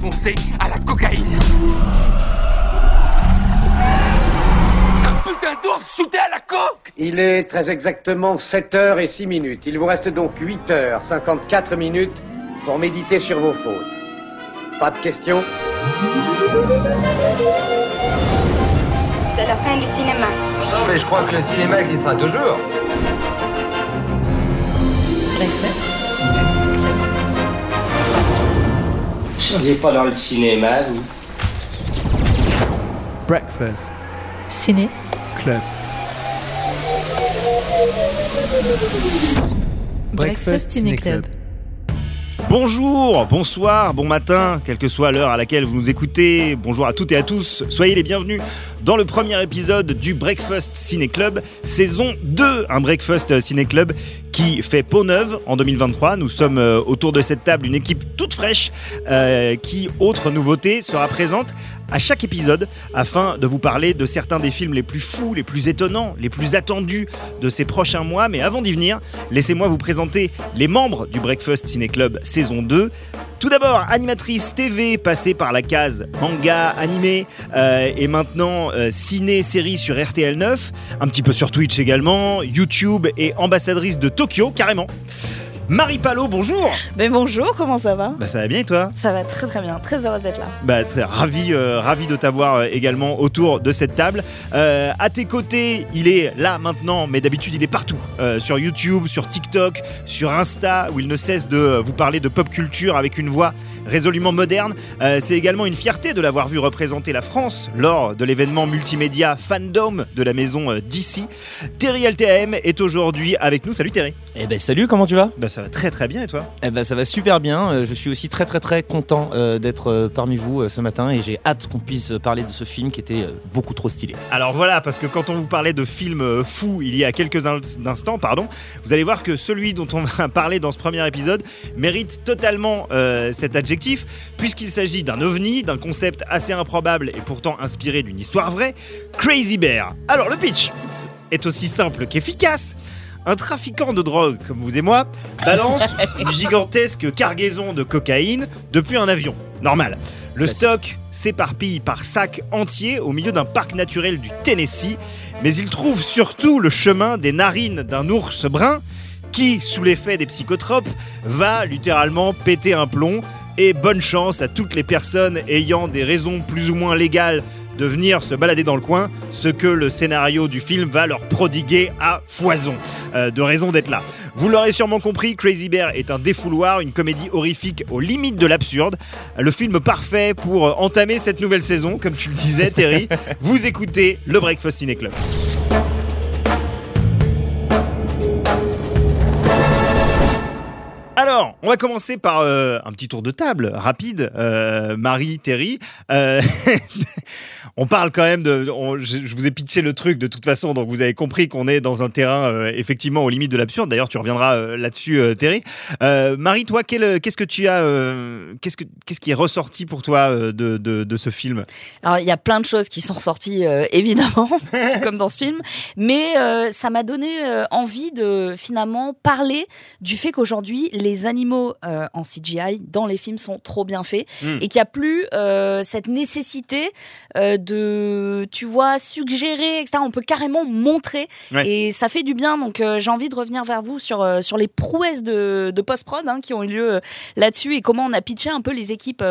foncé à la cocaïne. Un putain d'ours shooté à la coque Il est très exactement 7 heures et 6 minutes. Il vous reste donc 8 heures 54 minutes pour méditer sur vos fautes. Pas de questions? C'est la fin du cinéma. Non, mais je crois que le cinéma existera toujours. Seriez pas dans le cinéma, vous? Breakfast Ciné. Club. Breakfast Ciné Club. Bonjour, bonsoir, bon matin, quelle que soit l'heure à laquelle vous nous écoutez. Bonjour à toutes et à tous. Soyez les bienvenus dans le premier épisode du Breakfast Ciné Club, saison 2. Un Breakfast Ciné Club qui fait peau neuve en 2023. Nous sommes euh, autour de cette table une équipe toute fraîche euh, qui, autre nouveauté, sera présente à chaque épisode afin de vous parler de certains des films les plus fous, les plus étonnants, les plus attendus de ces prochains mois. Mais avant d'y venir, laissez-moi vous présenter les membres du Breakfast Ciné Club saison 2. Tout d'abord, animatrice TV passée par la case manga, animé euh, et maintenant euh, ciné, série sur RTL 9, un petit peu sur Twitch également, YouTube et ambassadrice de Tokyo carrément. Marie Palot, bonjour Ben bonjour, comment ça va Bah ça va bien et toi? Ça va très très bien, très heureuse d'être là. Bah, très ravi, euh, ravi de t'avoir euh, également autour de cette table. Euh, à tes côtés, il est là maintenant, mais d'habitude il est partout. Euh, sur YouTube, sur TikTok, sur Insta, où il ne cesse de vous parler de pop culture avec une voix résolument moderne. Euh, C'est également une fierté de l'avoir vu représenter la France lors de l'événement multimédia Fandom de la maison euh, DC. Terry LTM est aujourd'hui avec nous. Salut Terry. Eh ben salut, comment tu vas? Bah ça va très très bien et toi? Eh ben ça va super bien. Euh, Je suis aussi très très très content d'être parmi vous ce matin et j'ai hâte qu'on puisse parler de ce film qui était beaucoup trop stylé. Alors voilà, parce que quand on vous parlait de films fous il y a quelques in- instants, pardon, vous allez voir que celui dont on va parler dans ce premier épisode mérite totalement euh, cet adjectif, puisqu'il s'agit d'un ovni, d'un concept assez improbable et pourtant inspiré d'une histoire vraie, Crazy Bear. Alors le pitch est aussi simple qu'efficace. Un trafiquant de drogue comme vous et moi balance une gigantesque cargaison de cocaïne depuis un avion. Normal. Le stock s'éparpille par sacs entiers au milieu d'un parc naturel du Tennessee, mais il trouve surtout le chemin des narines d'un ours brun qui, sous l'effet des psychotropes, va littéralement péter un plomb. Et bonne chance à toutes les personnes ayant des raisons plus ou moins légales de venir se balader dans le coin, ce que le scénario du film va leur prodiguer à foison euh, de raisons d'être là. Vous l'aurez sûrement compris, Crazy Bear est un défouloir, une comédie horrifique aux limites de l'absurde. Le film parfait pour entamer cette nouvelle saison, comme tu le disais, Terry. Vous écoutez le Breakfast Ciné Club. Alors, on va commencer par euh, un petit tour de table rapide. Euh, Marie, Terry, euh, on parle quand même de. je, vous ai pitché le truc de toute façon, donc vous avez compris qu'on est dans un terrain effectivement aux limites de l'absurde. D'ailleurs, tu reviendras là-dessus, Terry. Marie, toi, qu'est-ce que tu as, qu'est-ce que qu'est-ce qui est ressorti pour toi de, ce film? Il y a plein de choses qui sont ressorties évidemment, comme dans ce film, mais ça m'a donné envie de finalement parler du fait qu'aujourd'hui les animaux euh, en CGI dans les films sont trop bien faits Mm. et qu'il n'y a plus euh, cette nécessité euh, de, tu vois, suggérer, etc. On peut carrément montrer Ouais. et ça fait du bien. Donc j'ai envie de revenir vers vous sur sur les prouesses de, de post-prod hein, qui ont eu lieu là-dessus et comment on a pitché un peu les équipes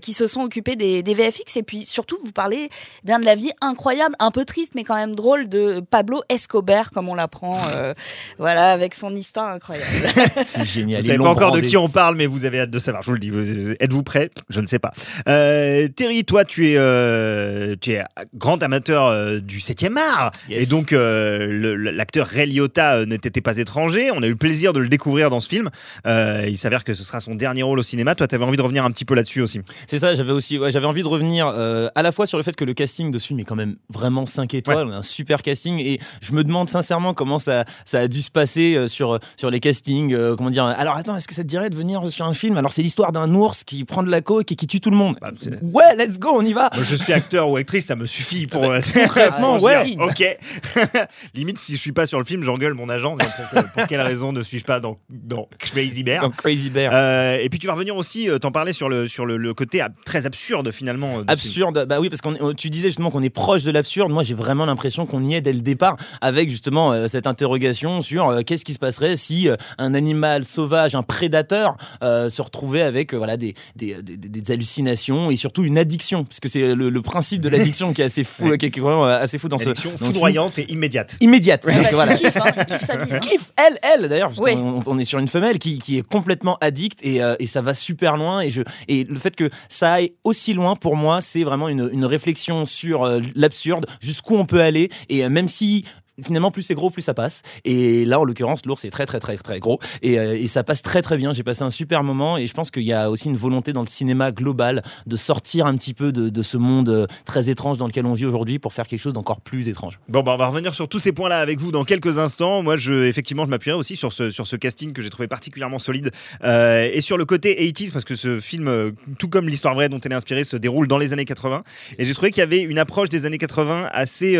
qui se sont occupées des, des VFX et puis surtout vous parlez bien de la vie incroyable, un peu triste mais quand même drôle de Pablo Escobar comme on l'apprend, voilà avec son histoire incroyable. C'est génial. Vous savez pas encore de qui on parle, mais vous avez hâte de savoir. Je vous le dis. Vous- Êtes-vous prêts? Je ne sais pas. Euh, Terry, toi, tu es, euh, tu es grand amateur euh, du 7e art. Yes. Et donc, euh, l'acteur Ray Liotta euh, n'était pas étranger? On a eu le plaisir de le découvrir dans ce film. Il s'avère que ce sera son dernier rôle au cinéma. Toi, tu avais envie de revenir un petit peu là-dessus aussi. C'est ça, j'avais aussi ouais, j'avais envie de revenir à la fois sur le fait que le casting de ce film est quand même vraiment 5 étoiles, on a un super casting et je me demande sincèrement comment ça, ça a dû se passer sur, sur les castings euh, euh, comment dire Alors attends, est-ce que ça te dirait de venir sur un film? Alors c'est l'histoire d'un ours qui prend de la coke et qui tue tout le monde. Bah, ouais, let's go, on y va. Moi, je suis acteur ou actrice, ça me suffit pour. euh, Concrètement, pour ouais. dire, Ok. Limite, si je suis pas sur le film, j'engueule mon agent. Pour, pour quelle raison ne suis-je pas dans, dans Crazy Bear? Comme Crazy Bear. Euh, et puis tu vas revenir aussi, euh, t'en parlais sur le sur le, le côté ab- très absurde finalement. euh, film. absurde bah oui parce qu'on est- tu disais justement qu'on est proche de l'absurde moi j'ai vraiment l'impression qu'on y est dès le départ avec justement euh, cette interrogation sur euh, qu'est-ce qui se passerait si euh, un animal sauvage un prédateur euh, se retrouvait avec euh, voilà des, des, des- des hallucinations et surtout une addiction parce que c'est le, le principe de l'addiction qui est assez fou Ouais. qui est vraiment euh, assez fou dans ce, Addiction dans ce foudroyante et immédiate. immédiate Donc, voilà kiffe, hein, sa vie. hein. elle, elle d'ailleurs, parce Oui. on est sur une femelle qui, qui est complètement addict et, euh, et ça va super loin. Et, je, et le fait que ça aille aussi loin, pour moi, c'est vraiment une, une réflexion sur euh, l'absurde, jusqu'où on peut aller. Et euh, même si. Finalement, plus c'est gros, plus ça passe. Et là, en l'occurrence, l'ours est très, très, très, très gros. Et, euh, et ça passe très, très bien. J'ai passé un super moment. Et je pense qu'il y a aussi une volonté dans le cinéma global de sortir un petit peu de, ce monde euh, très étrange dans lequel on vit aujourd'hui pour faire quelque chose d'encore plus étrange. Bon, bah, on va revenir sur tous ces points-là avec vous dans quelques instants. Moi, effectivement, je m'appuierai aussi sur ce, sur ce casting que j'ai trouvé particulièrement solide euh, et sur le côté 80s parce que ce film, tout comme l'histoire vraie dont elle est inspirée, se déroule dans les années 80. Et j'ai trouvé qu'il y avait une approche des années 80 assez,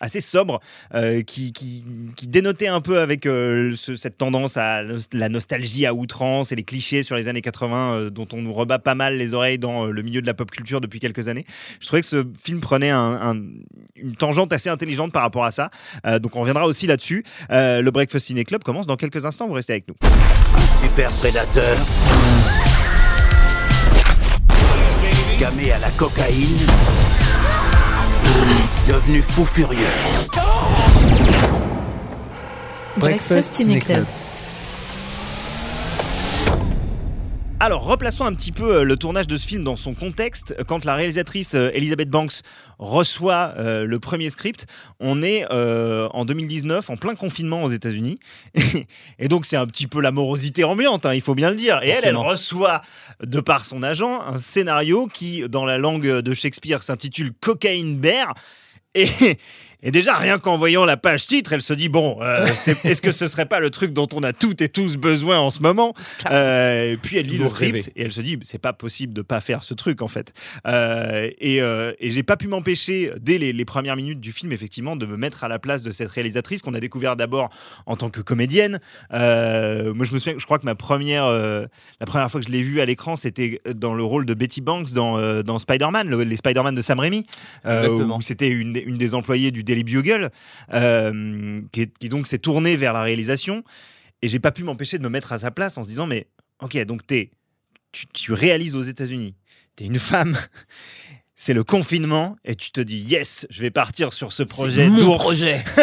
assez sobre euh, qui, dénotait un peu avec euh, ce- cette tendance à la nostalgie à outrance et les clichés sur les années 80 euh, dont on nous rebat pas mal les oreilles dans le milieu de la pop culture depuis quelques années. Je trouvais que ce film prenait un- un- une tangente assez intelligente par rapport à ça. Donc on reviendra aussi là-dessus. Le Breakfast Ciné Club commence dans quelques instants. Vous restez avec nous. Super prédateur. Gamé à la cocaïne. Devenu fou furieux. Breakfast Ciné Club. Alors, replaçons un petit peu euh, le tournage de ce film dans son contexte. Quand la réalisatrice euh, Elizabeth Banks reçoit euh, le premier script, on est euh, en 2019, en plein confinement aux États-Unis. Et donc, c'est un petit peu la morosité ambiante, hein, il faut bien le dire. Et elle, elle reçoit, de par son agent, un scénario qui, dans la langue de Shakespeare, s'intitule Cocaine Bear. Et, et déjà, rien qu'en voyant la page titre, elle se dit bon, euh, est-ce que ce serait pas le truc dont on a toutes et tous besoin en ce moment Euh, et Puis elle lit le script rêver. et elle se dit c'est pas possible de pas faire ce truc en fait. Euh, et euh, et j'ai pas pu m'empêcher dès les, les premières minutes du film effectivement de me mettre à la place de cette réalisatrice qu'on a découvert d'abord en tant que comédienne. Moi je me souviens, je crois que ma première, la première fois que je l'ai vue à l'écran, c'était dans le rôle de Betty Banks dans, dans Spider-Man, le- les Spider-Man de Sam Raimi, où c'était une, une des employées du Daily Bugle, euh, qui, est- qui donc s'est tournée vers la réalisation. Et j'ai pas pu m'empêcher de me mettre à sa place en se disant mais ok donc t'es tu, tu réalises aux États-Unis, t'es une femme. C'est le confinement et tu te dis yes, je vais partir sur ce projet mon d'ours. projet.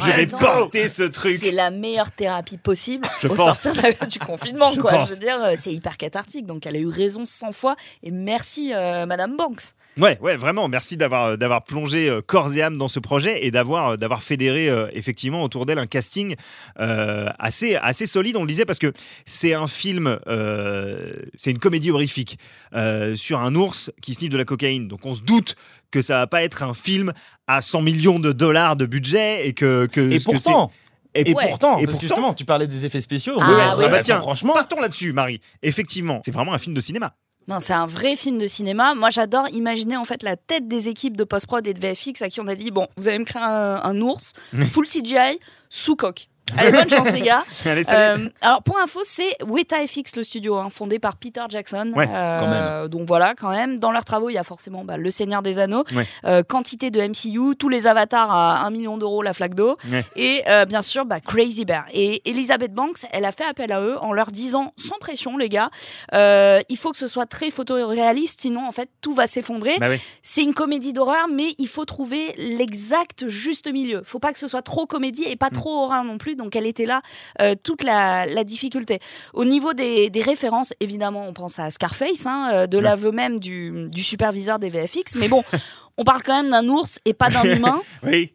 Je vais porter ce truc. C'est la meilleure thérapie possible Je au pense. sortir la- du confinement. Je quoi. pense. Je veux dire, euh, c'est hyper cathartique. Donc, elle a eu raison 100 fois. Et merci, euh, Madame Banks. Ouais, ouais, vraiment. Merci d'avoir euh, d'avoir plongé euh, corps et âme dans ce projet et d'avoir euh, d'avoir fédéré euh, effectivement autour d'elle un casting euh, assez assez solide. On le disait parce que c'est un film, euh, c'est une comédie horrifique euh, sur un ours qui sniffe de la cocaïne. Donc on se doute que ça va pas être un film à 100 millions de dollars de budget et que, que Et pourtant, et Ouais. pourtant, Et parce que pourtant- justement, tu parlais des effets spéciaux. Ah Ouais, oui. ouais, Ah bah tiens, franchement, partons là-dessus, Marie. Effectivement, c'est vraiment un film de cinéma. Non, c'est un vrai film de cinéma. Moi, j'adore imaginer en fait la tête des équipes de post-prod et de VFX à qui on a dit bon, vous allez me créer un, un ours full CGI sous coque. Allez, bonne chance les gars. Allez, salut. Euh, alors pour info, c'est Weta FX le studio, hein, fondé par Peter Jackson. Ouais, quand même. Donc voilà, quand même. Dans leurs travaux, il y a forcément bah, Le Seigneur des Anneaux, Ouais. euh, quantité de MCU, tous les avatars à 1 million d'euros la flaque d'eau, Ouais. et euh, bien sûr bah, Crazy Bear. Et Elizabeth Banks, elle a fait appel à eux en leur disant sans pression les gars, euh, il faut que ce soit très photoréaliste, sinon en fait tout va s'effondrer. Bah oui. C'est une comédie d'horreur, mais il faut trouver l'exact juste milieu. Faut pas que ce soit trop comédie et Mm. pas trop horreur non plus. Donc elle était là euh, toute la, la difficulté. Au niveau des, des références, évidemment, on pense à Scarface, hein, euh, de Ouais. l'aveu même du, du superviseur des VFX. Mais bon, on parle quand même d'un ours et pas d'un humain. Oui.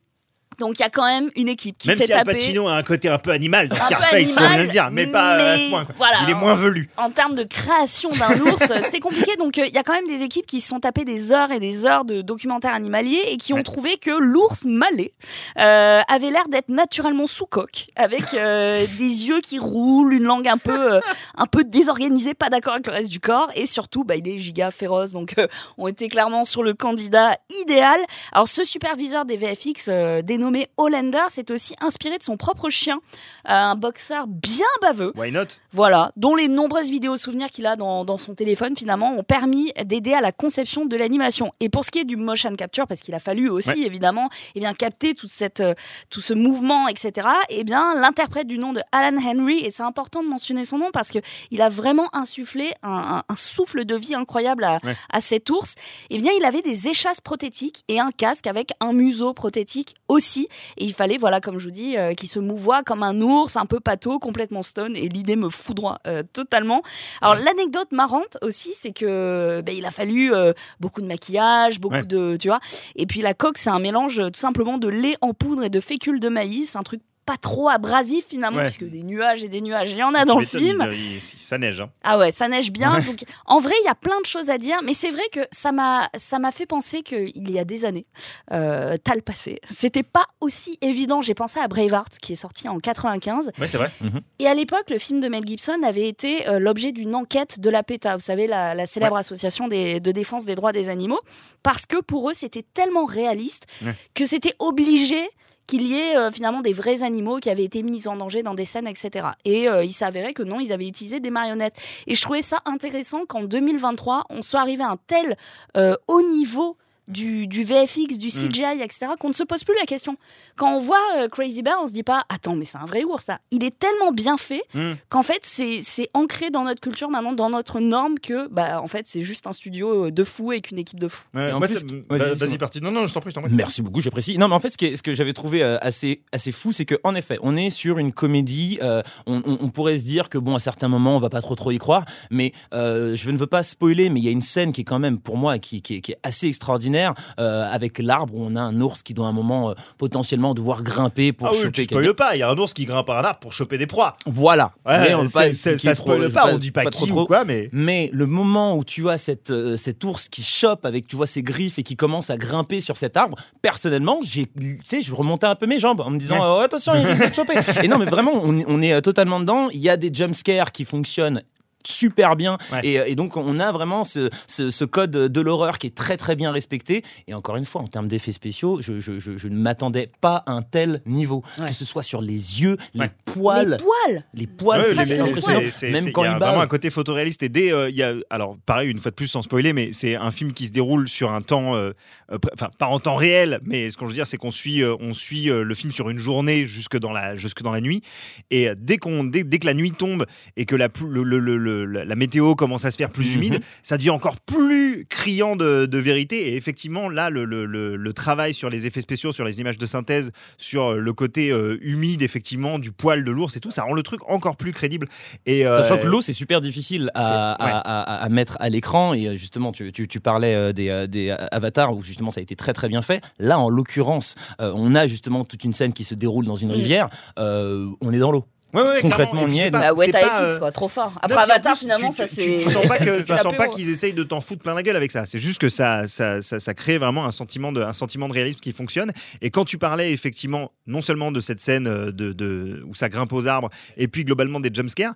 Donc il y a quand même une équipe qui Même s'est si Al tapée. Pacino a un côté un peu animal dans Scarface, faut bien le dire, mais pas euh, à ce point. voilà, Il est moins velu. En termes de création d'un ours, c'était compliqué. Donc, euh, il y a quand même des équipes qui se sont tapées des heures et des heures de documentaires animaliers et qui ont Ouais. trouvé que l'ours malais euh, avait l'air d'être naturellement sous coque, avec euh, des yeux qui roulent, une langue un peu, un peu désorganisée, pas d'accord avec le reste du corps, et surtout, bah, il est giga féroce. Donc, on était clairement sur le candidat idéal. Alors, ce superviseur des VFX, euh, dénommé Hollander, s'est aussi inspiré de son propre chien, euh, un boxeur bien baveux. Why not? Voilà, dont les nombreuses vidéos souvenirs qu'il a dans, dans son téléphone finalement ont permis d'aider à la conception de l'animation. Et pour ce qui est du motion capture, parce qu'il a fallu aussi Ouais. évidemment eh bien, capter toute cette, euh, tout ce mouvement, etc., eh bien l'interprète du nom de Alan Henry, et c'est important de mentionner son nom parce qu'il a vraiment insufflé un, un- un souffle de vie incroyable à, Ouais. à cet ours, eh bien il avait des échasses prothétiques et un casque avec un museau prothétique aussi. Et il fallait, voilà, comme je vous dis, euh, qu'il se mouvoie comme un ours, un peu pâteau, complètement stone. Et l'idée me foudroie euh, totalement. Alors, l'anecdote marrante aussi, c'est que ben, il a fallu euh, beaucoup de maquillage, beaucoup Ouais. de. Tu vois. Et puis, la coque, c'est un mélange tout simplement de lait en poudre et de fécule de maïs. Un truc pas trop abrasif finalement, Ouais. parce que des nuages et des nuages, il y en a dans le film. il- ça neige. hein. Ah ouais, ça neige bien. Ouais. Donc, en vrai, il y a plein de choses à dire, mais c'est vrai que ça m'a, ça m'a fait penser qu'il y a des années, euh, t'as le passé. C'était pas aussi évident. J'ai pensé à Braveheart, qui est sorti en 95. Ouais, c'est vrai. Et à l'époque, le film de Mel Gibson avait été euh, l'objet d'une enquête de la PETA, vous savez, la, la célèbre association des- de défense des droits des animaux, parce que pour eux, c'était tellement réaliste Ouais. que c'était obligé qu'il y ait euh, finalement des vrais animaux qui avaient été mis en danger dans des scènes, etc. Et euh, il s'avérait que non, ils avaient utilisé des marionnettes. Et je trouvais ça intéressant qu'en 2023, on soit arrivé à un tel euh, haut niveau du, du VFX, du CGI, etc., qu'on ne se pose plus la question. Quand on voit euh, Crazy Bear, on se dit pas Attends, mais c'est un vrai ours, ça. Il est tellement bien fait Mm. qu'en fait, c'est ancré dans notre culture maintenant, dans notre norme, que bah, en fait, c'est juste un studio euh, de fous avec une équipe de. Ouais, plus- ça- Vas-y, bah, parti. Non, non, je t'en prie, je t'en prie. Merci beaucoup, j'apprécie. Non, mais en fait, ce, qui est- ce que j'avais trouvé euh, assez, assez fou, c'est que en effet, on est sur une comédie. euh, on, on- on pourrait se dire que bon, à certains moments, on va pas trop trop y croire, mais euh, je ne veux pas spoiler, mais il y a une scène qui est quand même pour moi qui, qui est, qui est assez extraordinaire euh, avec l'arbre où on a un ours qui doit à un moment euh, potentiellement devoir grimper pour Ah oui, choper. tu spoiles pas. Il y a un ours qui grimpe à un arbre pour choper des proies. Voilà. Ouais, Mais on pas ça pas. On dit pas, pas qui trop, trop. ou quoi, mais. Mais le moment où tu as cette, euh, cet ours qui chope avec tu vois ses griffes et qui commence à grimper sur cet arbre, personnellement, j'ai, tu sais, je remontais un peu mes jambes en me disant Ouais. oh, attention, il te choper. et non, mais vraiment, on, on est totalement dedans. Il y a des jumpscares qui fonctionnent super bien Ouais. et, euh, et donc on a vraiment ce, ce- ce code de l'horreur qui est très très bien respecté et encore une fois en termes d'effets spéciaux je, je- je- je ne m'attendais pas à un tel niveau Ouais. que ce soit sur les yeux les Ouais. poils Les poils les poils Ouais, c'est impressionnant. même c'est- quand il y a vraiment un côté photoréaliste et dès euh, il y a alors pareil une fois de plus sans spoiler mais c'est un film qui se déroule sur un temps euh, euh, enfin pas en temps réel mais ce qu'on veut dire c'est qu'on suit euh, on suit euh, le film sur une journée jusque dans la jusque dans la nuit et dès qu'on dès, dès que la nuit tombe et que la plu- le- le- le- le- la météo commence à se faire plus Mhm. humide ça devient encore plus criant de, de vérité et effectivement là le, le- le- le travail sur les effets spéciaux sur les images de synthèse sur euh, le côté euh, humide effectivement du poil de l'ours et tout ça rend le truc encore plus crédible et euh, Sachant que l'eau, c'est super difficile à, c'est- à- à- à mettre à l'écran. Et justement, tu, tu- tu parlais des, des avatars où justement ça a été très très bien fait. Là, en l'occurrence, euh, on a justement toute une scène qui se déroule dans une rivière. On est dans l'eau. Ouais, ouais, Concrètement, on y c'est est, pas- Bah ouais, t'as euh, quoi, trop fort. non, Après en Avatar, plus, finalement, tu, ça c'est. Tu, tu sens pas que tu sens pas qu'ils essayent de t'en foutre plein la gueule avec ça. C'est juste que ça, ça, ça, ça crée vraiment un sentiment de, un sentiment de réalisme qui fonctionne. Et quand tu parlais effectivement non seulement de cette scène euh, de, de où ça grimpe aux arbres, et puis globalement des jumpscares.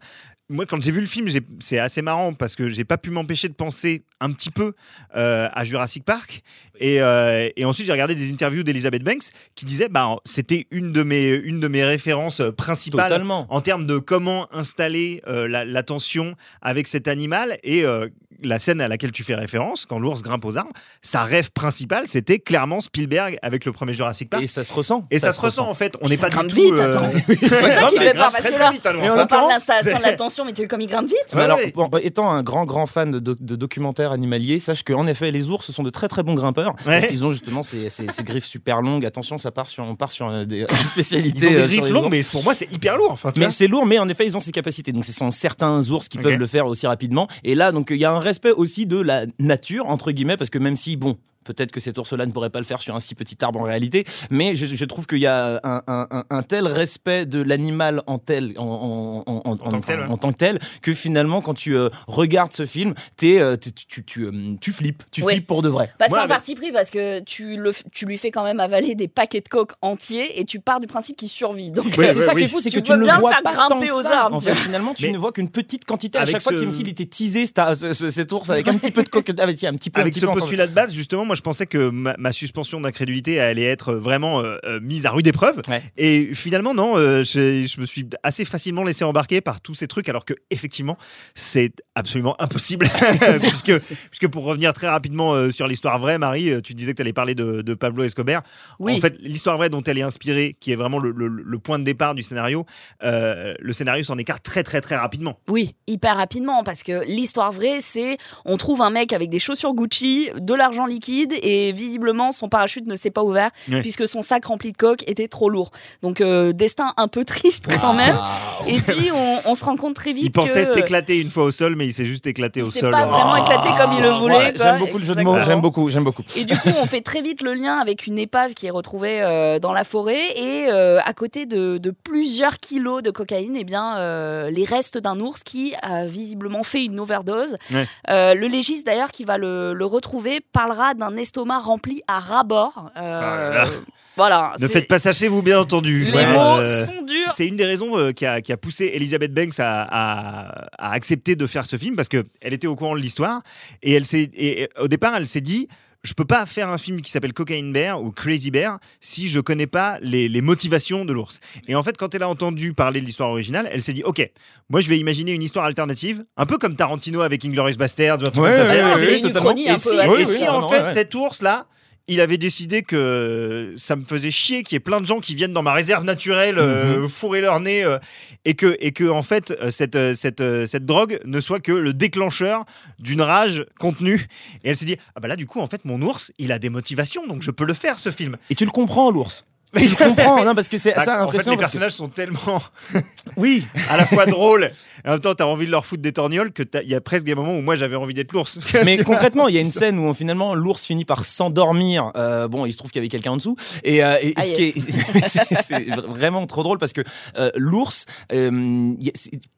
Moi, quand j'ai vu le film, c'est assez marrant parce que j'ai pas pu m'empêcher de penser un petit peu euh, à Jurassic Park. Et, euh, et ensuite, j'ai regardé des interviews d'Elizabeth Banks qui disait bah c'était une de mes une de mes références euh, principales Totalement. en termes de comment installer euh, la, la tension avec cet animal et euh, la scène à laquelle tu fais référence, quand l'ours grimpe aux arbres, sa rêve principale, c'était clairement Spielberg avec le premier Jurassic Park. Et ça se ressent. Et ça, se ressent en fait. On n'est pas du tout. vite, euh, attends. ça ça grimpe peur, parce que là, vite, en On parle l'installation de la tension, mais tu veux comme il grimpe vite Mais Ouais, alors, bon, étant un grand grand fan de, de documentaires animaliers, sache qu'en effet les ours sont de très très bons grimpeurs parce qu'ils ont justement ces, ces- ces griffes super longues. Attention, ça part sur on part sur euh, des, spécialités. Ils ont des euh, griffes longues, mais pour moi, c'est hyper lourd. Enfin, Mais c'est lourd, mais en effet, ils ont ces capacités. Donc, ce sont certains ours qui peuvent le faire aussi rapidement. Et là, donc, il y a un respect aussi de la nature, entre guillemets, parce que même si, bon, peut-être que cet ours-là ne pourrait pas le faire sur un si petit arbre en réalité, mais je, je trouve qu'il y a un, un- un- un tel respect de l'animal en tel, en, en- en- en- tant que tel, ouais. en tant que tel, que finalement, quand tu euh, regardes ce film, t'es, euh, tu, tu, tu, euh, tu flippes, tu Ouais. flippes pour de vrai. Bah, c'est un avec- parti pris parce que tu, le, f- tu lui fais quand même avaler des paquets de coke entiers et tu pars du principe qu'il survit. Donc, Ouais, euh, c'est ouais, ça oui. qui est fou, c'est que tu ne le vois faire pas grimper tant que aux ça. arbres, En tu fait, vois. finalement, tu Mais ne vois qu'une petite quantité. À avec chaque fois, ce- s'il était teasé, cet, ce- cet ours avec un petit peu de coque. Tiens, un petit peu. un Avec petit ce postulat de base, justement, moi je pensais que ma, ma suspension d'incrédulité allait être vraiment euh, euh, mise à rude épreuve. Ouais. Et finalement, non, euh, je me suis assez facilement laissé embarquer par tous ces trucs, alors que effectivement, c'est absolument impossible. puisque, puisque pour revenir très rapidement sur l'histoire vraie, Marie, tu disais que tu allais parler de, de Pablo Escobar. Oui. En fait, l'histoire vraie dont elle est inspirée, qui est vraiment le, le- le point de départ du scénario, euh, le scénario s'en écarte très très très rapidement. Oui, hyper rapidement, parce que l'histoire vraie, c'est on trouve un mec avec des chaussures Gucci, de l'argent liquide, et visiblement son parachute ne s'est pas ouvert, Ouais. puisque son sac rempli de coke était trop lourd. Donc, euh, destin un peu triste quand même. Et puis, on, on se rend compte très vite Il pensait que s'éclater une fois au sol, mais il s'est juste éclaté il au s'est sol. pas vraiment éclaté comme il le voulait. Ouais. J'aime beaucoup le jeu de mots, j'aime beaucoup, j'aime beaucoup. Et du coup, on fait très vite le lien avec une épave qui est retrouvée euh, dans la forêt et euh, à côté de, de plusieurs kilos de cocaïne, eh bien, euh, les restes d'un ours qui a visiblement fait une overdose. Ouais. Euh, le légiste d'ailleurs qui va le, le retrouver parlera d'un estomac rempli à ras-bord. Euh, Ah là là. Voilà. Ne faites pas ça chez vous, bien entendu. Les Ouais. mots Euh, sont durs. C'est une des raisons euh, qui, a, qui a poussé Elizabeth Banks à, à- à accepter de faire ce film parce qu'elle était au courant de l'histoire et, elle s'est, et, et au départ elle s'est dit je peux pas faire un film qui s'appelle Cocaine Bear ou Crazy Bear si je connais pas les, les motivations de l'ours. Et en fait, quand elle a entendu parler de l'histoire originale, elle s'est dit ok, moi je vais imaginer une histoire alternative, un peu comme Tarantino avec Inglorious Bastard, Ouais, ouais, ouais, Et si, en fait cet ours là il avait décidé que ça me faisait chier qu'il y ait plein de gens qui viennent dans ma réserve naturelle euh, fourrer leur nez euh, et que et que en fait euh, cette cette cette drogue ne soit que le déclencheur d'une rage contenue. Et elle s'est dit ah bah là du coup en fait mon ours il a des motivations donc je peux le faire ce film. Et tu le comprends, l'ours? Le comprends, non, parce que c'est Bah, ça en fait les que- personnages sont tellement Oui, à la fois drôles et en même temps t'as envie de leur foutre des torgnoles que il y a presque des moments où moi j'avais envie d'être l'ours mais concrètement, il y a une scène où finalement l'ours finit par s'endormir. Euh, bon, il se trouve qu'il y avait quelqu'un en dessous. Et, euh, et- Ah, ce qui est, c'est- vraiment trop drôle parce que euh, l'ours, euh,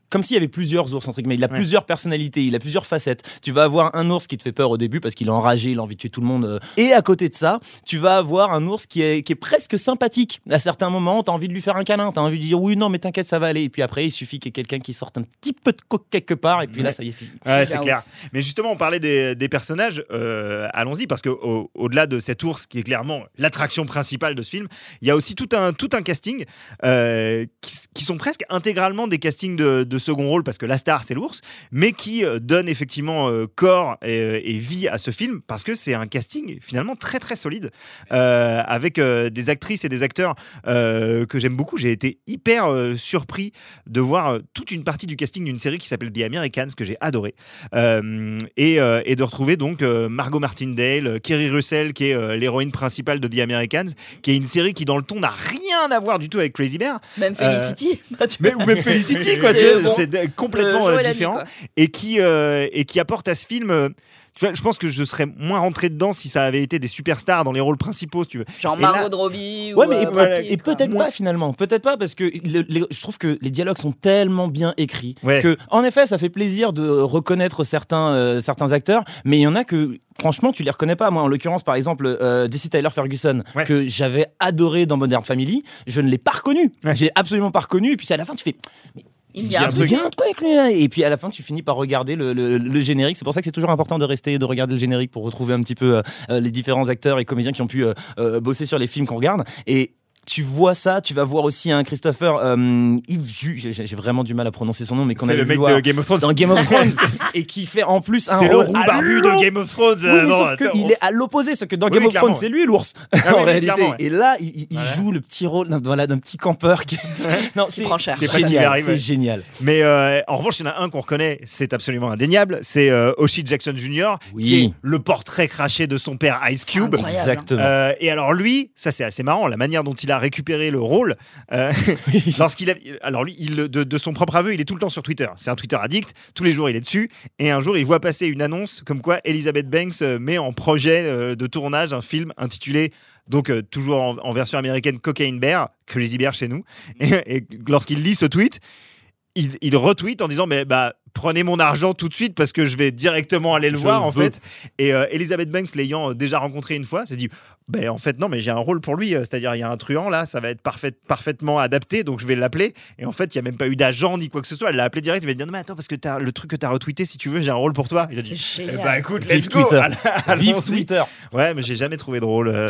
comme s'il y avait plusieurs ours entre guillemets. Il a Ouais. plusieurs personnalités, il a plusieurs facettes. Tu vas avoir un ours qui te fait peur au début parce qu'il est enragé, il a envie de tuer tout le monde. Et à côté de ça, tu vas avoir un ours qui est, qui est presque sympathique. À certains moments, tu as envie de lui faire un câlin, tu as envie de dire oui, non, mais t'inquiète, ça va aller. Et puis après, il suffit qu'il y ait quelqu'un qui sorte un petit peu de coke quelque part. Et puis là, ça y est, fini. Ouais, c'est clair. Mais justement, on parlait des, des personnages. euh, Allons-y, parce que au- au-delà de cet ours qui est clairement l'attraction principale de ce film, il y a aussi tout un, tout un casting euh, qui, sont presque intégralement des castings de, de second rôle, parce que la star, c'est l'ours, mais qui euh, donnent effectivement euh, corps et, et vie à ce film, parce que c'est un casting finalement très très solide, euh, avec euh, des actrices et des acteurs euh, que j'aime beaucoup. J'ai été hyper euh, surpris de voir euh, toute une partie du casting d'une série qui s'appelle The Americans, que j'ai adoré. Et, et de retrouver donc Margot Martindale, Kerry Russell, qui est l'héroïne principale de The Americans, qui est une série qui, dans le ton, n'a rien à voir du tout avec Crazy Bear. Même Felicity. Mais, ou même Felicity, quoi. C'est bon. Complètement différent. quoi. et, qui, et qui apporte à ce film. Tu vois, je pense que je serais moins rentré dedans si ça avait été des superstars dans les rôles principaux, si tu veux. Genre Et là- Margot Robbie. Ouais, ou, mais et, euh, voilà, et peut-être pas finalement, peut-être pas parce que le- les- je trouve que les dialogues sont tellement bien écrits Ouais. que, en effet, ça fait plaisir de reconnaître certains euh, certains acteurs, mais il y en a que franchement tu les reconnais pas. Moi, en l'occurrence, par exemple, euh, Jesse Tyler Ferguson Ouais. que j'avais adoré dans Modern Family, je ne l'ai pas reconnu. Ouais. J'ai absolument pas reconnu. Et puis c'est à la fin tu fais, Il y a un y a un truc. il y a un truc lui, là. Et puis à la fin tu finis par regarder le, le- le générique. C'est pour ça que c'est toujours important de rester et de regarder le générique pour retrouver un petit peu euh, euh, les différents acteurs et comédiens qui ont pu euh, bosser sur les films qu'on regarde. Et tu vois ça, tu vas voir aussi un Christopher euh, Yves Ju, j'ai vraiment du mal à prononcer son nom, mais qu'on C'est avait le vu mec voir de Game of Thrones. dans Game of Thrones et qui fait en plus un C'est le roux barbu de. Game of Thrones. Oui, euh, mais bon, sauf attends, qu'il on est à l'opposé, c'est que dans Oui, Game of Thrones, c'est lui l'ours oui, en réalité. ouais. Et là, il, il Voilà. joue le petit rôle d'un voilà, d'un petit campeur qui non, c'est génial, c'est ouais. génial. Mais euh, en revanche, il y en a un qu'on reconnaît, c'est absolument indéniable, c'est euh, Oshie Jackson Jr., Oui. qui est le portrait craché de son père Ice Cube. incroyable. Exactement. Et alors lui, ça c'est assez marrant, la manière dont il a récupéré le rôle, euh, lorsqu'il a, alors lui, il, de, de son propre aveu, il est tout le temps sur Twitter. C'est un Twitter addict. Tous les jours, il est dessus. Et un jour, il voit passer une annonce comme quoi Elizabeth Banks euh, met en projet euh, de tournage un film intitulé donc euh, toujours en, en version américaine Cocaine Bear, Crazy Bear chez nous. Et, et lorsqu'il lit ce tweet, il, il retweet en disant mais bah prenez mon argent tout de suite parce que je vais directement aller le Je voir en veux. fait. Et euh, Elizabeth Banks l'ayant euh, déjà rencontré une fois, s'est dit ben en fait non mais j'ai un rôle pour lui, euh, c'est-à-dire il y a un truand là, ça va être parfait, parfaitement adapté donc je vais l'appeler. Et en fait il y a même pas eu d'agent ni quoi que ce soit, elle l'a appelé direct, il va dire non mais attends parce que as, le truc que tu as retweeté si tu veux j'ai un rôle pour toi. Il a dit C'est eh bah écoute Vive let's go. Twitter. Vive Twitter. Ouais mais j'ai jamais trouvé drôle. euh,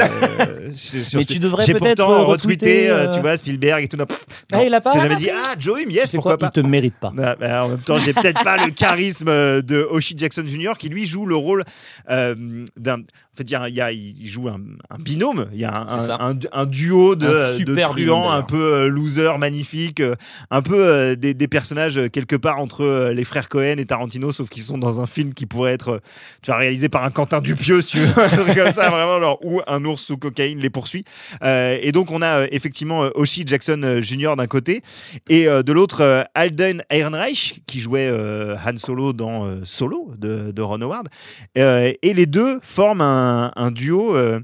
sur- sur Mais tu devrais J'ai peut-être pourtant retweeter, retweeté, euh, euh, tu vois Spielberg et tout. Non, pff, Ah, il a pas c'est jamais dit ah Joey yes pourquoi quoi, pas. il te mérite pas. Ah, bah, en même temps, j'ai peut-être pas le charisme euh, de Oshie Jackson Jr. qui lui joue le rôle euh, d'un. En fait, il, y a, il y a- il joue un, un binôme. Il y a un, duo de, de super binôme, truands un peu euh, loser, magnifiques, euh, un peu euh, des, des personnages quelque part entre les frères Cohen et Tarantino, sauf qu'ils sont dans un film qui pourrait être, tu vois, réalisé par un Quentin Dupieux, si tu veux, un truc comme ça, vraiment, genre, où un ours sous cocaïne les poursuit. Euh, et donc, on a effectivement Oshie Jackson Jr. d'un côté et de l'autre, Alden Ehrenreich, qui jouait euh, Han Solo dans euh, Solo de, de Ron Howard. Et les deux forment un, un duo euh,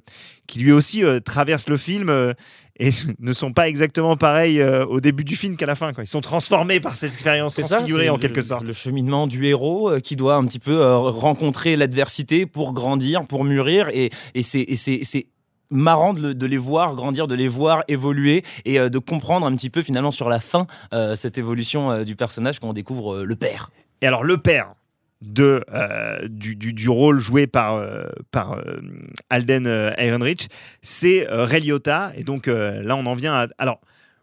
qui lui aussi euh, traverse le film. euh, et ne sont pas exactement pareils euh, au début du film qu'à la fin. Quoi. Ils sont transformés par cette expérience, C'est ça, en le- quelque sorte. Le cheminement du héros euh, qui doit un petit peu euh, rencontrer l'adversité pour grandir, pour mûrir. Et, et c'est- marrant de, de les voir grandir, de les voir évoluer et de comprendre un petit peu finalement sur la fin cette évolution du personnage quand on découvre le père. Et alors, le père de, euh, du, du- rôle joué par, euh, par euh, Alden Ehrenreich, c'est Ray. Et donc là, on en vient à. Alors,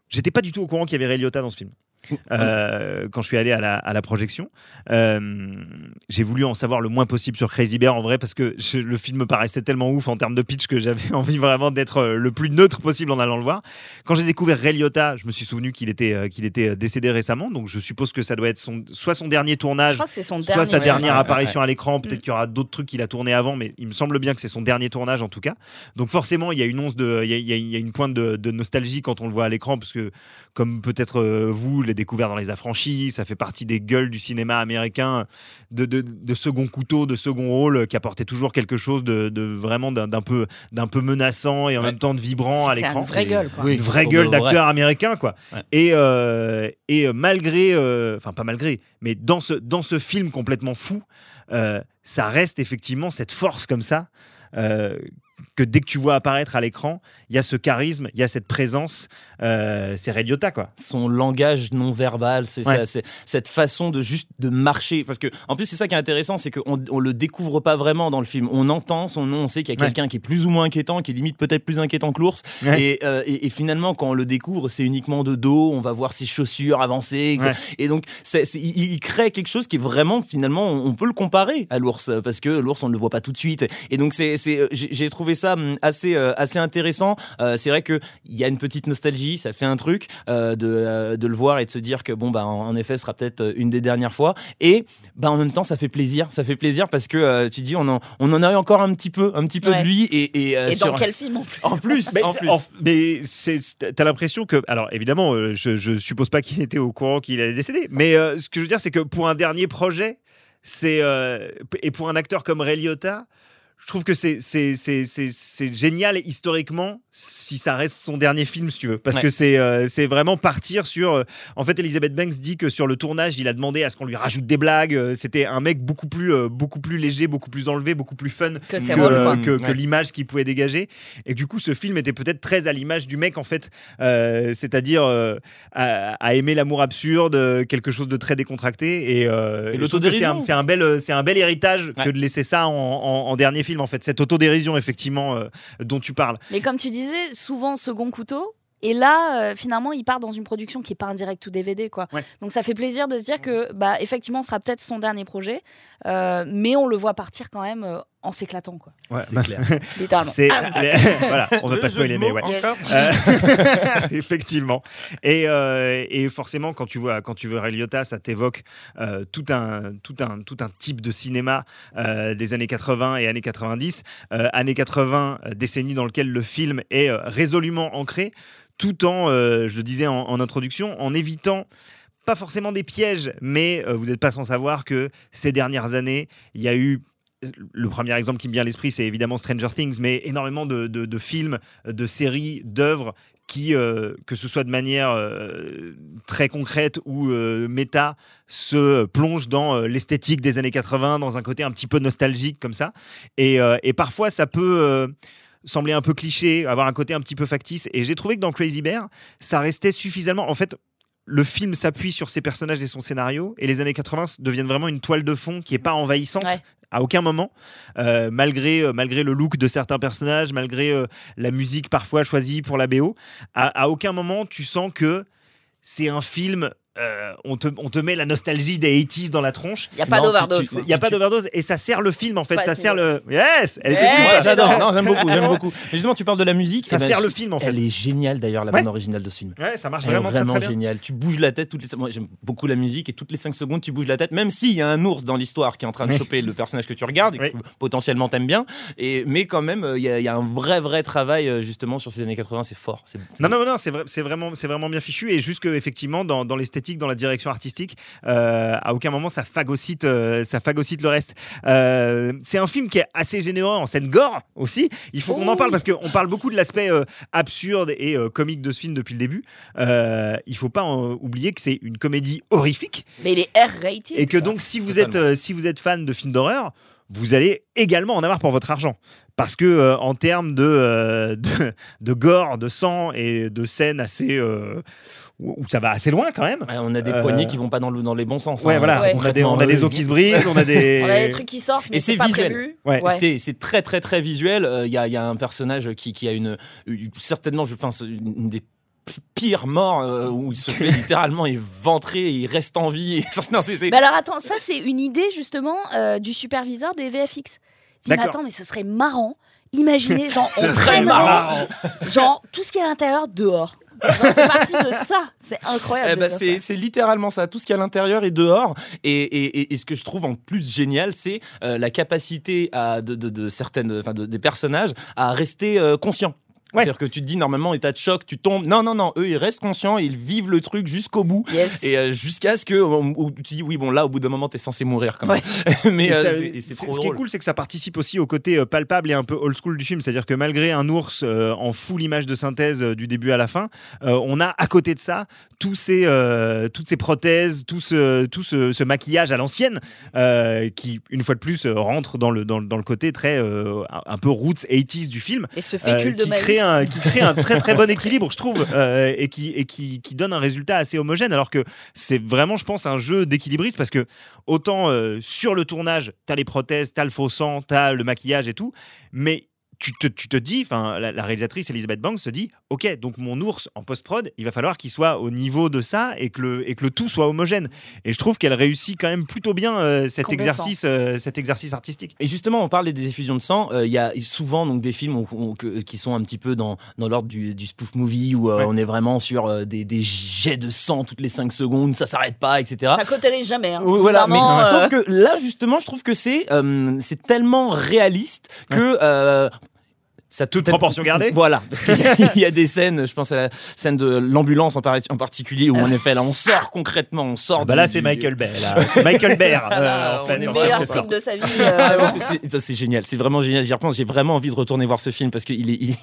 j'étais pas du tout au courant qu'il y avait Ray dans ce film. Euh, quand je suis allé à la, à la projection, Euh, j'ai voulu en savoir le moins possible sur Crazy Bear en vrai parce que je- le film me paraissait tellement ouf en termes de pitch que j'avais envie vraiment d'être euh, le plus neutre possible en allant le voir. Quand j'ai découvert Ray Liotta, je me suis souvenu qu'il était, euh, qu'il était décédé récemment, donc je suppose que ça doit être son, soit son dernier Je tournage, crois que c'est son soit dernier. sa ouais, dernière ouais, apparition à l'écran. Peut-être Mm. qu'il y aura d'autres trucs qu'il a tourné avant, mais il me semble bien que c'est son dernier tournage en tout cas. Donc forcément, il y a une once de, il y a, il y une pointe de, de nostalgie quand on le voit à l'écran, parce que comme peut-être euh, vous l'avez découvert dans Les Affranchis, ça fait partie des gueules du cinéma américain, de, de, de second couteau, de second rôle, qui apportait toujours quelque chose de, de vraiment d'un peu, d'un peu menaçant et en Ouais. même temps de vibrant à l'écran. une vraie gueule, quoi. Une vraie gueule d'acteur américain, quoi. Ouais. Et, euh, et euh, malgré, euh, enfin pas malgré, mais dans ce, dans ce film complètement fou, euh, ça reste effectivement cette force comme ça. euh, que dès que tu vois apparaître à l'écran, il y a ce charisme, il y a cette présence, euh, c'est Ray Liotta, quoi. son langage non verbal, c'est Ouais. cette façon de juste de marcher. Parce que en plus c'est ça qui est intéressant, c'est qu'on on le découvre pas vraiment dans le film. On entend son nom, on sait qu'il y a Ouais. quelqu'un qui est plus ou moins inquiétant, qui est limite peut-être plus inquiétant que l'ours. Ouais. Et, euh, et, et finalement quand on le découvre, c'est uniquement de dos. On va voir ses chaussures avancer. Et donc il, il crée quelque chose qui est vraiment finalement on, on peut le comparer à l'ours parce que l'ours on ne le voit pas tout de suite. Et donc c'est c'est- j'ai j'ai trouvé ça hum, assez euh, assez intéressant. Euh, c'est vrai que il y a une petite nostalgie, ça fait un truc euh, de, euh, de le voir et de se dire que bon bah en, en effet ce sera peut-être une des dernières fois et bah en même temps ça fait plaisir, ça fait plaisir parce que euh, tu dis on en on en a encore un petit peu un petit peu Ouais. de lui et et, euh, Et sur- dans quel film en plus? En plus Mais, en plus. en- mais c'est- c'est- t'as l'impression que, alors évidemment, je, je suppose pas qu'il était au courant qu'il allait décéder, mais euh, ce que je veux dire, c'est que pour un dernier projet, c'est euh, et pour un acteur comme Ray Liotta, je trouve que c'est c'est c'est c'est c'est génial historiquement si ça reste son dernier film, si tu veux, parce Ouais. que c'est euh, c'est vraiment partir sur. euh, en fait, Elizabeth Banks dit que sur le tournage, il a demandé à ce qu'on lui rajoute des blagues. euh, C'était un mec beaucoup plus euh, beaucoup plus léger, beaucoup plus enlevé, beaucoup plus fun Que euh, l'image qu'il pouvait dégager. Et du coup, ce film était peut-être très à l'image du mec, en fait, euh, c'est-à-dire euh, à, à aimer l'amour absurde, quelque chose de très décontracté. Et, euh, Et c'est un, l'autodérision. c'est un bel, c'est un bel héritage Ouais. que de laisser ça en, en- en dernier film, en fait, cette autodérision, effectivement, euh, dont tu parles. Mais comme tu disais, souvent second couteau. Et là, euh, finalement, il part dans une production qui est pas un direct ou DVD, quoi. Ouais. Donc ça fait plaisir de se dire que, bah, effectivement, ce sera peut-être son dernier projet, euh, mais on le voit partir quand même euh, en s'éclatant, quoi. Ouais, C'est bah, clair. Littéralement. Ah, voilà, on Le pas spoiler, mais ouais. Euh, effectivement. Et, euh, et forcément, quand tu vois, quand tu vois Ray Liotta, ça t'évoque euh, tout un, tout un, tout un type de cinéma euh, des années 80 et années 90. Euh, années 80, euh, décennie dans lequel le film est euh, résolument ancré, tout en, euh, je le disais en, en introduction, en évitant pas forcément des pièges, mais euh, vous n'êtes pas sans savoir que ces dernières années, il y a eu le premier exemple qui me vient à l'esprit, c'est évidemment Stranger Things, mais énormément de, films, de séries, d'œuvres qui, euh, que ce soit de manière euh, très concrète ou euh, méta, se plongent dans l'esthétique des années 80, dans un côté un petit peu nostalgique comme ça. Et, parfois, ça peut sembler un peu cliché, avoir un côté un petit peu factice. Et j'ai trouvé que dans Crazy Bear, ça restait suffisamment. En fait, le film s'appuie sur ses personnages et son scénario, et les années 80 deviennent vraiment une toile de fond qui est pas envahissante Ouais. à aucun moment, euh, malgré, euh, malgré le look de certains personnages, malgré euh, la musique parfois choisie pour la BO. À, à aucun moment tu sens que c'est un film. Euh, on, te, on te met la nostalgie des 80s dans la tronche. Il n'y a pas d'overdose. Il n'y a pas d'overdose et ça sert le film en fait. Pas ça sert le. Yes Elle était cool, quoi. j'adore. Non, j'aime beaucoup, j'aime beaucoup. Mais justement, tu parles de la musique. Ça eh ben, sert le film en fait. Elle est géniale d'ailleurs, la Ouais. bande originale de ce film. Ouais, ça marche Elle vraiment, vraiment très, très bien. géniale. Tu bouges la tête toutes les. Moi, j'aime beaucoup la musique et toutes les 5 secondes, tu bouges la tête, même s'il y a un ours dans l'histoire qui est en train de Oui. choper le personnage que tu regardes et Oui. que potentiellement t'aimes bien. Et mais quand même, euh, il y, a- il y a un vrai, vrai travail euh, justement sur ces années 80. C'est fort. C'est Non, non, non, c'est vrai, c'est vraiment, c'est vraiment bien fichu et juste que effectivement dans, dans l'esthétique, dans la direction artistique, euh, à aucun moment ça phagocyte, euh, ça phagocyte le reste. Euh, c'est un film qui est assez généreux en scène gore aussi. Il faut qu'on Oh en parle oui. parce qu'on parle beaucoup de l'aspect euh, absurde et euh, comique de ce film depuis le début. Euh, il faut pas oublier que c'est une comédie horrifique Mais il est R-rated. et que donc si vous Totalement. êtes, euh, si vous êtes fan de films d'horreur, vous allez également en avoir pour votre argent. Parce que euh, en termes de, euh, de, de gore, de sang et de scènes assez euh, où où ça va assez loin quand même. Ouais, on a des Euh, poignées qui vont pas dans, le, dans les bons sens. Ouais, hein. voilà, Ouais. on a des, on a des os qui se brisent, on a des. On a des trucs qui sortent, mais Et c'est visuel. prévu. Ouais. Ouais. C'est, très très très visuel. Il y, a, y a un personnage qui, qui a une, une- certainement, je pense, une des p- pires morts euh, où il se fait littéralement éventrer et il reste en vie. Et- non, c'est, c'est- Mais alors attends, ça c'est une idée justement euh, du superviseur des VFX. Dis mais D'accord. attends, mais ce serait marrant. Imaginez, genre, on serait marrant. genre tout ce qui est à l'intérieur dehors. Genre, c'est parti de ça. C'est incroyable. Eh ben, c'est, c'est littéralement ça, tout ce qu'il y a à l'intérieur et dehors. Et, et- et- et ce que je trouve en plus génial, c'est euh, la capacité à, de, de- de certaines, enfin, de- des personnages à rester euh, conscients. Ouais. C'est-à-dire que tu te dis normalement état de choc, tu tombes. Non, non, non, eux ils restent conscients, ils vivent le truc jusqu'au bout. Yes. Et euh, jusqu'à ce que où- tu dis oui bon là au bout d'un moment t'es censé mourir quand même. Mais Et euh, ça- c'est- et c'est c'est- trop ce qui est cool, c'est que ça participe aussi au côté euh, palpable et un peu old school du film. C'est-à-dire que malgré un ours euh, en full image de synthèse du début à la fin, euh, on a à côté de ça tous ces, euh, toutes ces prothèses, tout ce, tout ce, ce maquillage à l'ancienne euh, qui, une fois de plus, rentre dans le, dans, le- dans le côté très euh, un peu roots 80s du film. Et ce euh, fécule de maïs. Qui crée un très très bon équilibre, je trouve, euh, et, qui donne un résultat assez homogène. Alors que c'est vraiment, je pense, un jeu d'équilibriste parce que autant euh, sur le tournage, t'as les prothèses, t'as le faux sang, t'as le maquillage et tout, mais tu te, tu te dis, enfin, la, la réalisatrice Elizabeth Banks se dit, ok, donc mon ours en post-prod, il va falloir qu'il soit au niveau de ça et que le, et que le tout soit homogène. Et je trouve qu'elle réussit quand même plutôt bien euh, cet, exercice, euh, cet exercice artistique. Et justement, on parle des effusions de sang. euh, Il y a souvent donc des films qui sont un petit peu dans, dans l'ordre du, du spoof movie où euh, Ouais. on est vraiment sur euh, des, des jets de sang toutes les 5 secondes, ça s'arrête pas, etc. Ça cautérise jamais. hein. Voilà, mais euh, sauf que là justement, je trouve que c'est euh, c'est tellement réaliste que euh, ça Toute proportion gardée Voilà, parce qu'il y, a- il y a des scènes, je pense à la scène de l'ambulance en, par- en particulier où en effet là on sort concrètement, on sort. Ah bah là, c'est Michael Bay. là. Michael Bay. euh, Ah, en fait, le meilleur quelque sorte. film de sa vie. Ah, euh, c'est génial, c'est vraiment génial. J'y repense, j'ai vraiment envie de retourner voir ce film parce qu'il est, il,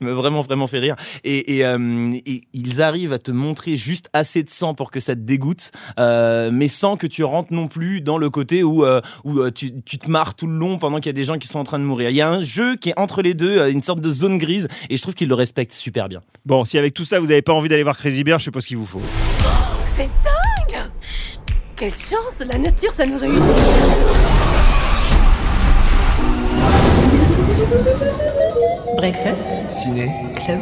vraiment vraiment fait rire. Et, et, euh, et ils arrivent à te montrer juste assez de sang pour que ça te dégoûte, euh, mais sans que tu rentres non plus dans le côté où, euh, où tu, tu te marres tout le long pendant qu'il y a des gens qui sont en train de mourir. Il y a un jeu qui est entre les deux, euh, une sorte de zone grise, et je trouve qu'ils le respectent super bien. Bon, si avec tout ça, vous n'avez pas envie d'aller voir Crazy Bear, je sais pas ce qu'il vous faut. C'est dingue Quelle chance La nature, ça nous réussit Breakfast Ciné. Club.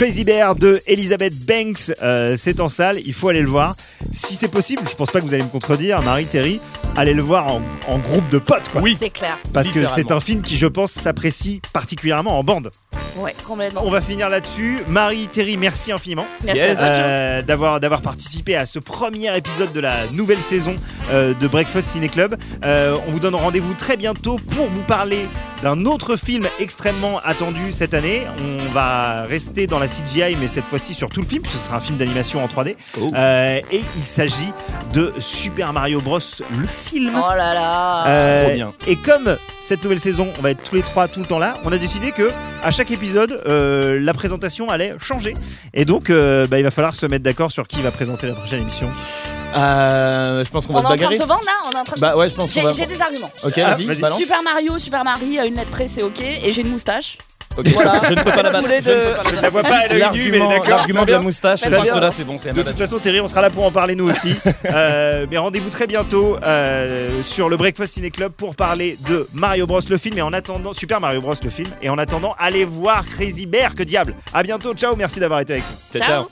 Crazy Bear de Elizabeth Banks, euh, c'est en salle, il faut aller le voir. Si c'est possible, je pense pas que vous allez me contredire, Marie, Terry, allez le voir en, en groupe de potes, quoi. Oui. C'est clair. Parce que c'est un film qui, je pense, s'apprécie particulièrement en bande. Ouais, complètement. On va finir là-dessus. Marie, Terry, merci infiniment Merci Yes. euh, d'avoir d'avoir participé à ce premier épisode de la nouvelle saison euh, de Breakfast Ciné Club. Euh, on vous donne rendez-vous très bientôt pour vous parler d'un autre film extrêmement attendu cette année. On va rester dans la CGI, mais cette fois-ci sur tout le film, puisque ce sera un film d'animation en 3D. Oh. Euh, et il s'agit de Super Mario Bros. le film. Oh là là. Euh, Trop bien. Et comme cette nouvelle saison, on va être tous les trois tout le temps là, on a décidé que à chaque épisode, euh, la présentation allait changer. Et donc, euh, bah, il va falloir se mettre d'accord sur qui va présenter la prochaine émission. Euh, je pense qu'on On va est se en train de bagarrer. se vendre là On est en train de Bah se... ouais, je pense qu'on J'ai va. j'ai des arguments. Ok, Ah, vas-y, vas-y. balance. Super Mario, Super Marie, à une lettre près, c'est ok. Et j'ai une moustache. Voilà, je ne peux pas la battre. Je ne de- peux pas la Je la battre. vois pas, elle a eu nu, mais L'argument d'accord. l'argument de la bien. moustache, Très je pense bien. que là c'est bon, c'est De toute façon, Terry, on sera là pour en parler nous aussi. Euh, mais rendez-vous très bientôt euh, sur le Breakfast Ciné Club pour parler de Mario Bros le film. Et en attendant, Super Mario Bros le film. Et en attendant, allez voir Crazy Bear, que diable. À bientôt, ciao, merci d'avoir été avec nous. Ciao, ciao.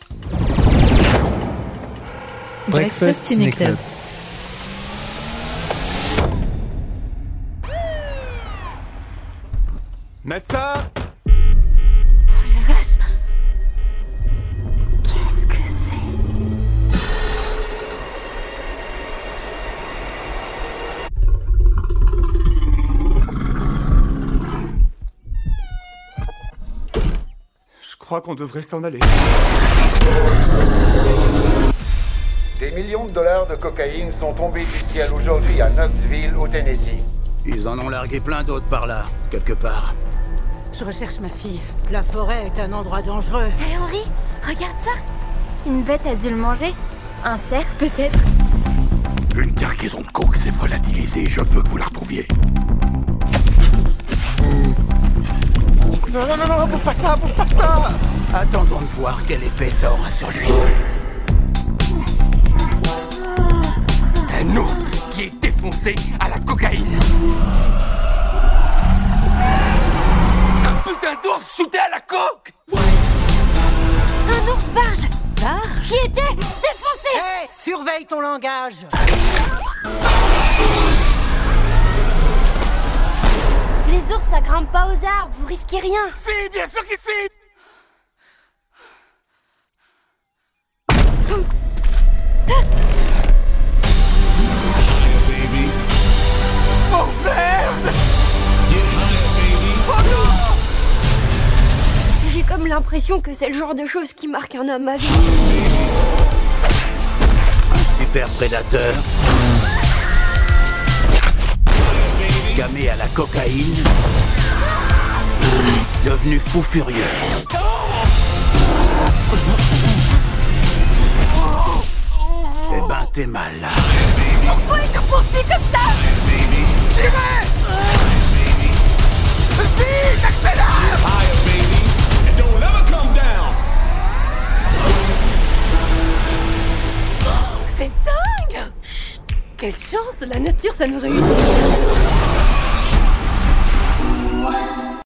Breakfast Ciné Club. Médecin crois qu'on devrait s'en aller. Des millions de dollars de cocaïne sont tombés du ciel aujourd'hui à Knoxville, au Tennessee. Ils en ont largué plein d'autres par là, quelque part. Je recherche ma fille. La forêt est un endroit dangereux. Hé Henri, regarde ça Une bête a dû le manger Un cerf peut-être Une cargaison de coke s'est volatilisée, je veux que vous la retrouviez. Non, non, non, non, bouffe pas ça, bouffe pas ça. Attendons de voir quel effet ça aura sur lui. Un ours qui est défoncé à la cocaïne. Un putain d'ours shooté à la coke. Un ours barge. Qui était défoncé. Hé Surveille ton langage Les ours ça grimpe pas aux arbres, vous risquez rien Si, bien sûr que si Oh merde J'ai comme l'impression que c'est le genre de choses qui marque un homme à vie. Un super prédateur. À la cocaïne. Devenu fou furieux. Eh ben, t'es mal là. Pourquoi il nous poursuit comme ça C'est dingue Quelle chance La nature, ça nous réussit What?